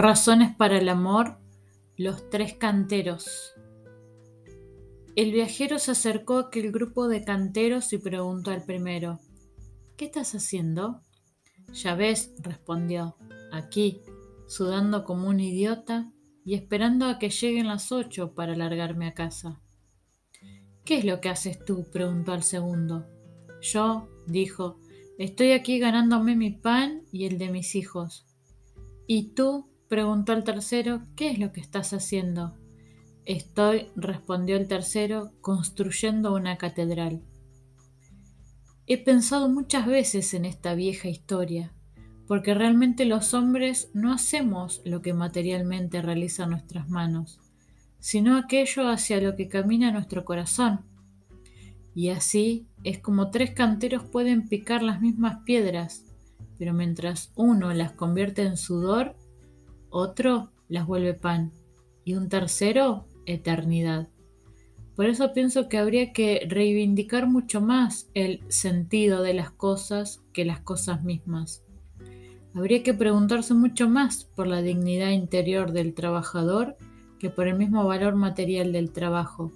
Razones para el amor, los tres canteros. El viajero se acercó a aquel grupo de canteros y preguntó al primero, ¿Qué estás haciendo? Ya ves, respondió, aquí, sudando como un idiota y esperando a que lleguen las ocho para largarme a casa. ¿Qué es lo que haces tú? preguntó al segundo. Yo, dijo, estoy aquí ganándome mi pan y el de mis hijos. ¿Y tú? Preguntó el tercero, ¿qué es lo que estás haciendo? Estoy, respondió el tercero, construyendo una catedral. He pensado muchas veces en esta vieja historia, porque realmente los hombres no hacemos lo que materialmente realizan nuestras manos, sino aquello hacia lo que camina nuestro corazón. Y así es como tres canteros pueden picar las mismas piedras, pero mientras uno las convierte en sudor, otro las vuelve pan y un tercero eternidad. Por eso pienso que habría que reivindicar mucho más el sentido de las cosas que las cosas mismas. Habría que preguntarse mucho más por la dignidad interior del trabajador que por el mismo valor material del trabajo.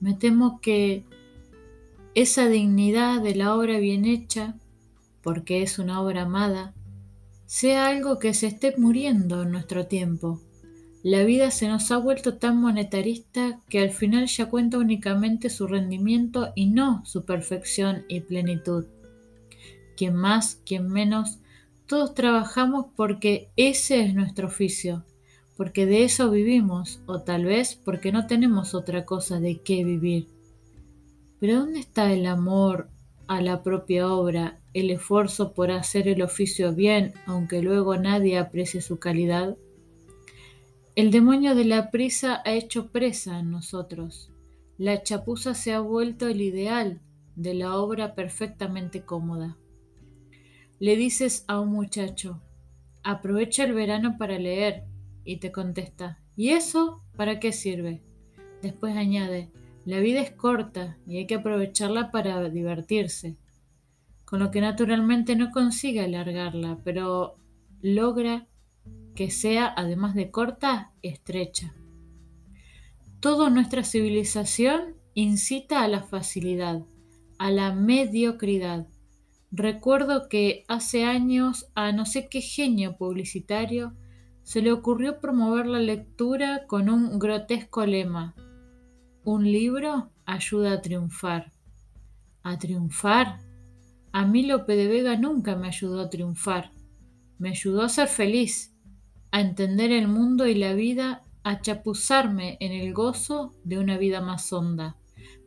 Me temo que esa dignidad de la obra bien hecha, porque es una obra amada, sea algo que se esté muriendo en nuestro tiempo. La vida se nos ha vuelto tan monetarista que al final ya cuenta únicamente su rendimiento y no su perfección y plenitud. Quien más, quien menos, todos trabajamos porque ese es nuestro oficio, porque de eso vivimos, o tal vez porque no tenemos otra cosa de qué vivir. Pero ¿dónde está el amor a la propia obra, el esfuerzo por hacer el oficio bien, aunque luego nadie aprecie su calidad? El demonio de la prisa ha hecho presa en nosotros. La chapuza se ha vuelto el ideal de la obra perfectamente cómoda. Le dices a un muchacho, aprovecha el verano para leer, y te contesta, ¿y eso para qué sirve? Después añade, la vida es corta y hay que aprovecharla para divertirse, con lo que naturalmente no consigue alargarla, pero logra que sea, además de corta, estrecha. Toda nuestra civilización incita a la facilidad, a la mediocridad. Recuerdo que hace años a no sé qué genio publicitario se le ocurrió promover la lectura con un grotesco lema, un libro ayuda a triunfar. ¿A triunfar? A mí Lope de Vega nunca me ayudó a triunfar. Me ayudó a ser feliz, a entender el mundo y la vida, a chapuzarme en el gozo de una vida más honda.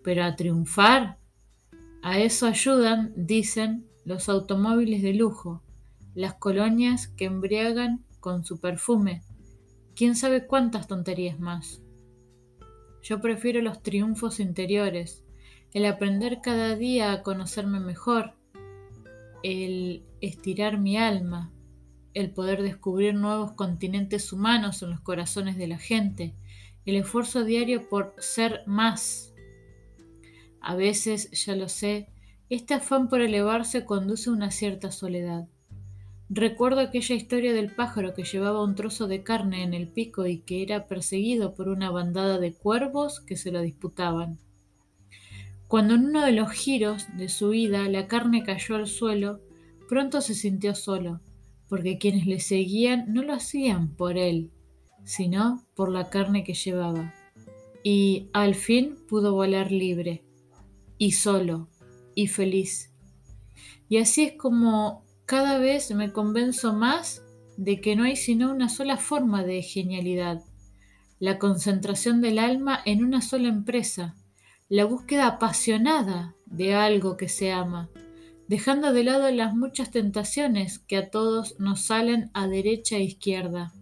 Pero a triunfar, a eso ayudan, dicen, los automóviles de lujo, las colonias que embriagan con su perfume, quién sabe cuántas tonterías más. Yo prefiero los triunfos interiores, el aprender cada día a conocerme mejor, el estirar mi alma, el poder descubrir nuevos continentes humanos en los corazones de la gente, el esfuerzo diario por ser más. A veces, ya lo sé, este afán por elevarse conduce a una cierta soledad. Recuerdo aquella historia del pájaro que llevaba un trozo de carne en el pico y que era perseguido por una bandada de cuervos que se lo disputaban. Cuando en uno de los giros de su vida la carne cayó al suelo, pronto se sintió solo, porque quienes le seguían no lo hacían por él, sino por la carne que llevaba. Y al fin pudo volar libre, y solo, y feliz. Y así es como cada vez me convenzo más de que no hay sino una sola forma de genialidad, la concentración del alma en una sola empresa, la búsqueda apasionada de algo que se ama, dejando de lado las muchas tentaciones que a todos nos salen a derecha e izquierda.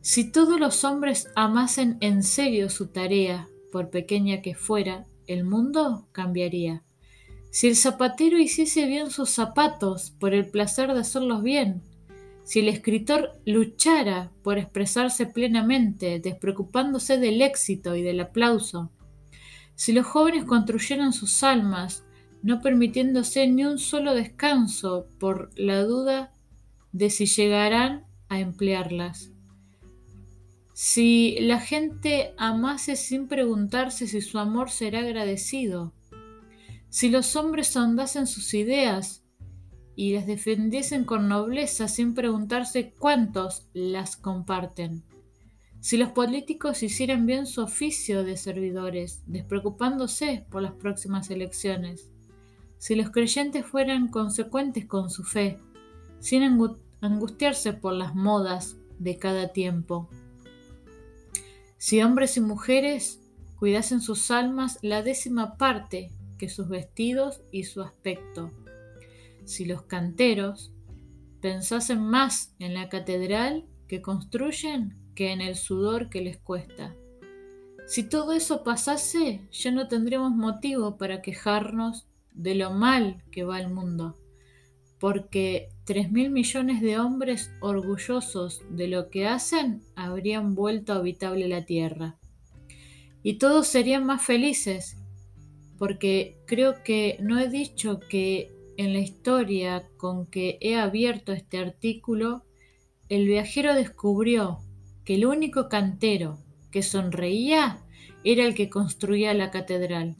Si todos los hombres amasen en serio su tarea, por pequeña que fuera, el mundo cambiaría. Si el zapatero hiciese bien sus zapatos por el placer de hacerlos bien, si el escritor luchara por expresarse plenamente, despreocupándose del éxito y del aplauso, si los jóvenes construyeran sus almas, no permitiéndose ni un solo descanso por la duda de si llegarán a emplearlas. Si la gente amase sin preguntarse si su amor será agradecido, si los hombres ahondasen sus ideas y las defendiesen con nobleza sin preguntarse cuántos las comparten, si los políticos hicieran bien su oficio de servidores, despreocupándose por las próximas elecciones, si los creyentes fueran consecuentes con su fe, sin angustiarse por las modas de cada tiempo, si hombres y mujeres cuidasen sus almas la décima parte que sus vestidos y su aspecto. Si los canteros pensasen más en la catedral que construyen que en el sudor que les cuesta. Si todo eso pasase, ya no tendríamos motivo para quejarnos de lo mal que va el mundo, porque tres mil millones de hombres orgullosos de lo que hacen habrían vuelto habitable la tierra. Y todos serían más felices, porque creo que no he dicho que en la historia con que he abierto este artículo, el viajero descubrió que el único cantero que sonreía era el que construía la catedral,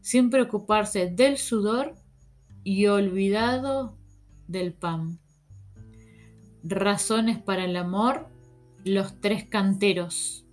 sin preocuparse del sudor y olvidado del pan. Razones para el amor, los tres canteros.